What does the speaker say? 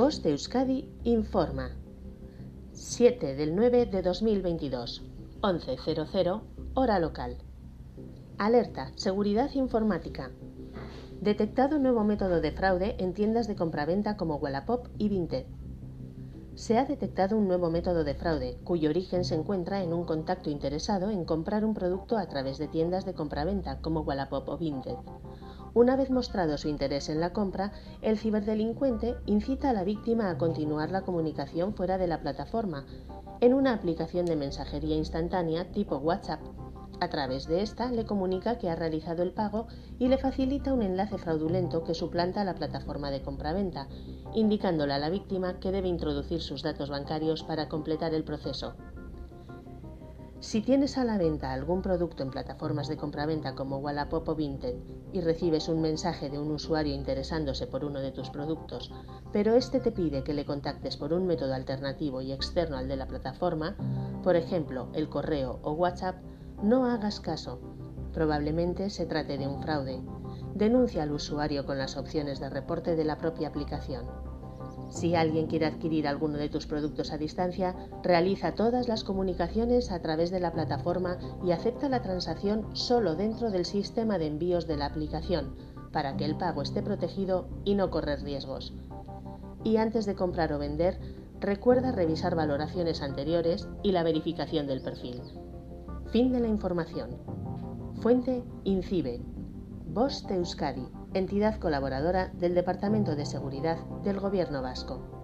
Voz Euskadi informa. 7 del 9 de 2022, 11.00, hora local. Alerta, seguridad informática. Detectado nuevo método de fraude en tiendas de compraventa como Wallapop y Vinted. Se ha detectado un nuevo método de fraude, cuyo origen se encuentra en un contacto interesado en comprar un producto a través de tiendas de compraventa como Wallapop o Vinted. Una vez mostrado su interés en la compra, el ciberdelincuente incita a la víctima a continuar la comunicación fuera de la plataforma, en una aplicación de mensajería instantánea tipo WhatsApp. A través de esta le comunica que ha realizado el pago y le facilita un enlace fraudulento que suplanta la plataforma de compraventa, indicándole a la víctima que debe introducir sus datos bancarios para completar el proceso. Si tienes a la venta algún producto en plataformas de compraventa como Wallapop o Vinted y recibes un mensaje de un usuario interesándose por uno de tus productos, pero este te pide que le contactes por un método alternativo y externo al de la plataforma, por ejemplo, el correo o WhatsApp, no hagas caso. Probablemente se trate de un fraude. Denuncia al usuario con las opciones de reporte de la propia aplicación. Si alguien quiere adquirir alguno de tus productos a distancia, realiza todas las comunicaciones a través de la plataforma y acepta la transacción solo dentro del sistema de envíos de la aplicación, para que el pago esté protegido y no correr riesgos. Y antes de comprar o vender, recuerda revisar valoraciones anteriores y la verificación del perfil. Fin de la información. Fuente INCIBE. Voz de entidad colaboradora del Departamento de Seguridad del Gobierno vasco.